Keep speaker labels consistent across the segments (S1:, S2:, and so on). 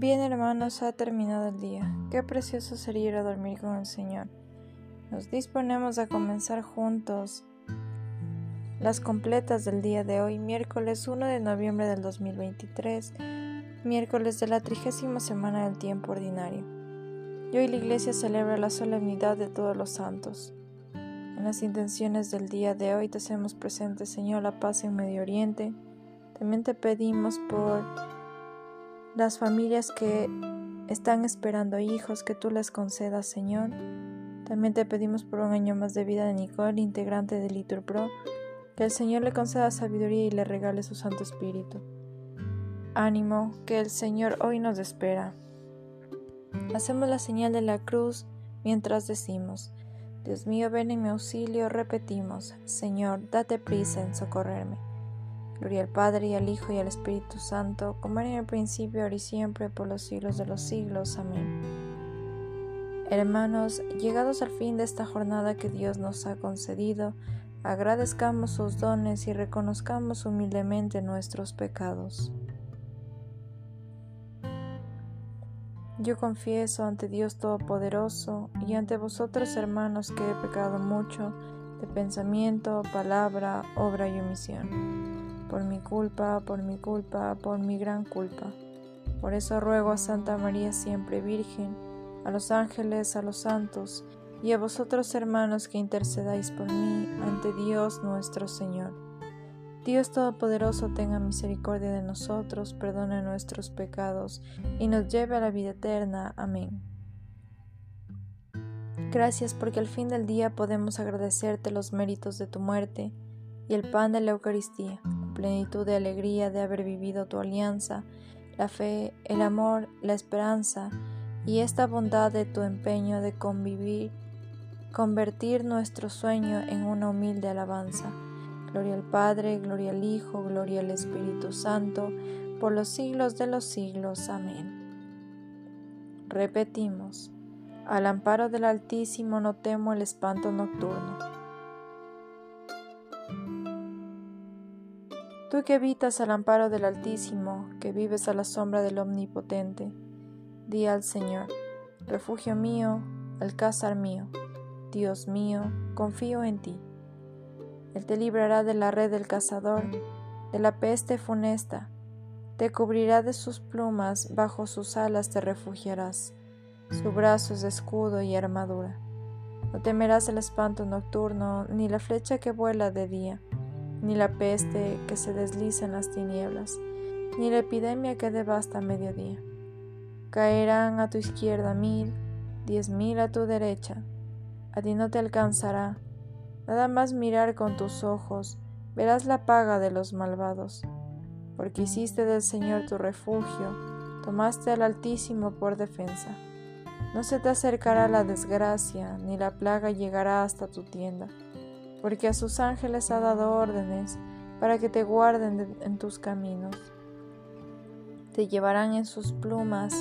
S1: Bien hermanos, ha terminado el día. Qué precioso sería ir a dormir con el Señor. Nos disponemos a comenzar juntos las completas del día de hoy, miércoles 1 de noviembre del 2023, miércoles de la trigésima semana del tiempo ordinario. Y hoy la Iglesia celebra la solemnidad de todos los santos. En las intenciones del día de hoy te hacemos presente, Señor, la paz en Medio Oriente. También te pedimos por las familias que están esperando hijos, que tú les concedas, Señor. También te pedimos por un año más de vida de Nicole, integrante de Litur Pro, que el Señor le conceda sabiduría y le regale su Santo Espíritu. Ánimo, que el Señor hoy nos espera. Hacemos la señal de la cruz mientras decimos, Dios mío, ven en mi auxilio, repetimos, Señor, date prisa en socorrerme. Gloria al Padre y al Hijo y al Espíritu Santo, como era en el principio, ahora y siempre, por los siglos de los siglos. Amén. Hermanos, llegados al fin de esta jornada que Dios nos ha concedido, agradezcamos sus dones y reconozcamos humildemente nuestros pecados. Yo confieso ante Dios Todopoderoso y ante vosotros, hermanos, que he pecado mucho de pensamiento, palabra, obra y omisión por mi culpa, por mi culpa, por mi gran culpa. Por eso ruego a Santa María siempre Virgen, a los ángeles, a los santos, y a vosotros hermanos que intercedáis por mí ante Dios nuestro Señor. Dios Todopoderoso tenga misericordia de nosotros, perdone nuestros pecados y nos lleve a la vida eterna. Amén. Gracias porque al fin del día podemos agradecerte los méritos de tu muerte y el pan de la Eucaristía plenitud de alegría de haber vivido tu alianza, la fe, el amor, la esperanza y esta bondad de tu empeño de convivir, convertir nuestro sueño en una humilde alabanza. Gloria al Padre, gloria al Hijo, gloria al Espíritu Santo, por los siglos de los siglos. Amén. Repetimos, al amparo del Altísimo no temo el espanto nocturno Que habitas al amparo del Altísimo, que vives a la sombra del Omnipotente, di al Señor, refugio mío, alcázar mío, Dios mío, confío en ti. Él te librará de la red del cazador, de la peste funesta, te cubrirá de sus plumas, bajo sus alas te refugiarás, su brazo es escudo y armadura. No temerás el espanto nocturno, ni la flecha que vuela de día ni la peste que se desliza en las tinieblas, ni la epidemia que devasta a mediodía. Caerán a tu izquierda mil, diez mil a tu derecha, a ti no te alcanzará. Nada más mirar con tus ojos, verás la paga de los malvados, porque hiciste del Señor tu refugio, tomaste al Altísimo por defensa. No se te acercará la desgracia, ni la plaga llegará hasta tu tienda porque a sus ángeles ha dado órdenes para que te guarden en tus caminos. Te llevarán en sus plumas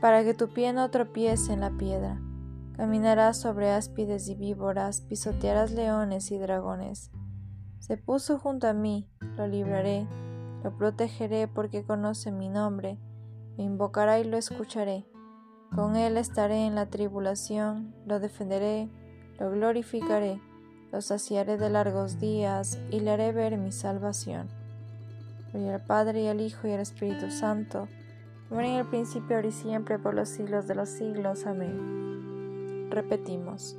S1: para que tu pie no tropiece en la piedra. Caminarás sobre áspides y víboras, pisotearás leones y dragones. Se puso junto a mí, lo libraré, lo protegeré porque conoce mi nombre, me invocará y lo escucharé. Con él estaré en la tribulación, lo defenderé lo glorificaré, lo saciaré de largos días y le haré ver mi salvación. Gloria al Padre y al Hijo y al Espíritu Santo, como en el principio, ahora y siempre, por los siglos de los siglos. Amén. Repetimos.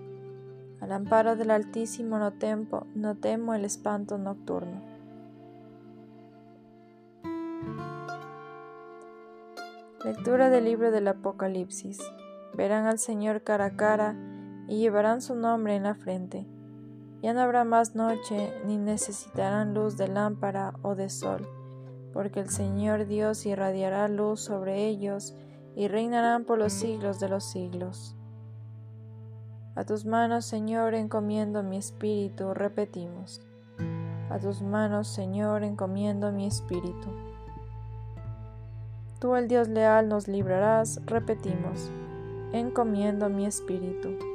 S1: Al amparo del Altísimo no, temo, no temo el espanto nocturno. Lectura del libro del Apocalipsis. Verán al Señor cara a cara y llevarán su nombre en la frente. Ya no habrá más noche, ni necesitarán luz de lámpara o de sol, porque el Señor Dios irradiará luz sobre ellos y reinarán por los siglos de los siglos. A tus manos, Señor, encomiendo mi espíritu, repetimos. A tus manos, Señor, encomiendo mi espíritu. Tú, el Dios leal, nos librarás, repetimos. Encomiendo mi espíritu.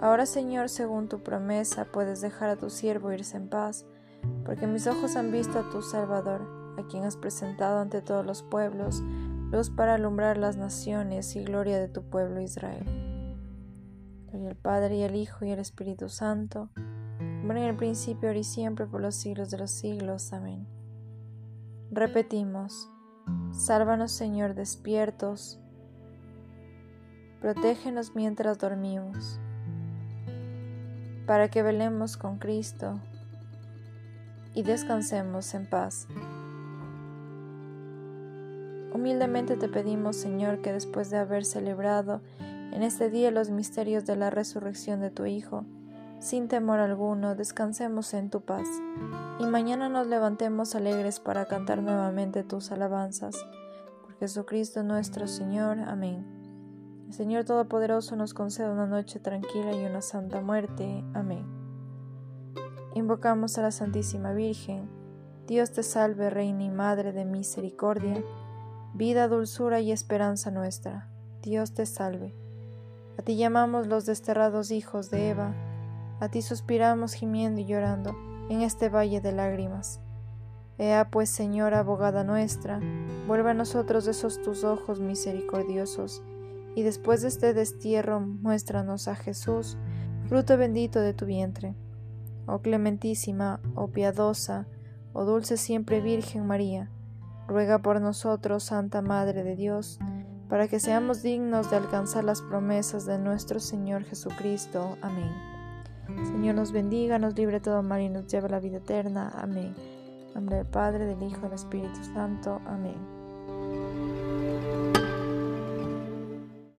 S1: Ahora Señor, según tu promesa, puedes dejar a tu siervo irse en paz, porque mis ojos han visto a tu Salvador, a quien has presentado ante todos los pueblos, luz para alumbrar las naciones y gloria de tu pueblo Israel. Gloria al Padre y al Hijo y al Espíritu Santo, como en el principio, ahora y siempre, por los siglos de los siglos. Amén. Repetimos, sálvanos Señor despiertos, protégenos mientras dormimos, para que velemos con Cristo y descansemos en paz. Humildemente te pedimos, Señor, que después de haber celebrado en este día los misterios de la resurrección de tu Hijo, sin temor alguno, descansemos en tu paz, y mañana nos levantemos alegres para cantar nuevamente tus alabanzas. Por Jesucristo nuestro Señor. Amén. El Señor Todopoderoso nos conceda una noche tranquila y una santa muerte. Amén. Invocamos a la Santísima Virgen. Dios te salve, Reina y Madre de Misericordia vida, dulzura y esperanza nuestra. Dios te salve. A ti llamamos los desterrados hijos de Eva, a ti suspiramos gimiendo y llorando en este valle de lágrimas. Ea pues, Señora, abogada nuestra, vuelve a nosotros esos tus ojos misericordiosos, y después de este destierro muéstranos a Jesús, fruto bendito de tu vientre. Oh clementísima, oh piadosa, oh dulce siempre Virgen María, ruega por nosotros, Santa Madre de Dios, para que seamos dignos de alcanzar las promesas de nuestro Señor Jesucristo. Amén. Señor nos bendiga, nos libre todo mal y nos lleve a la vida eterna. Amén. En nombre del Padre, del Hijo y del Espíritu Santo. Amén.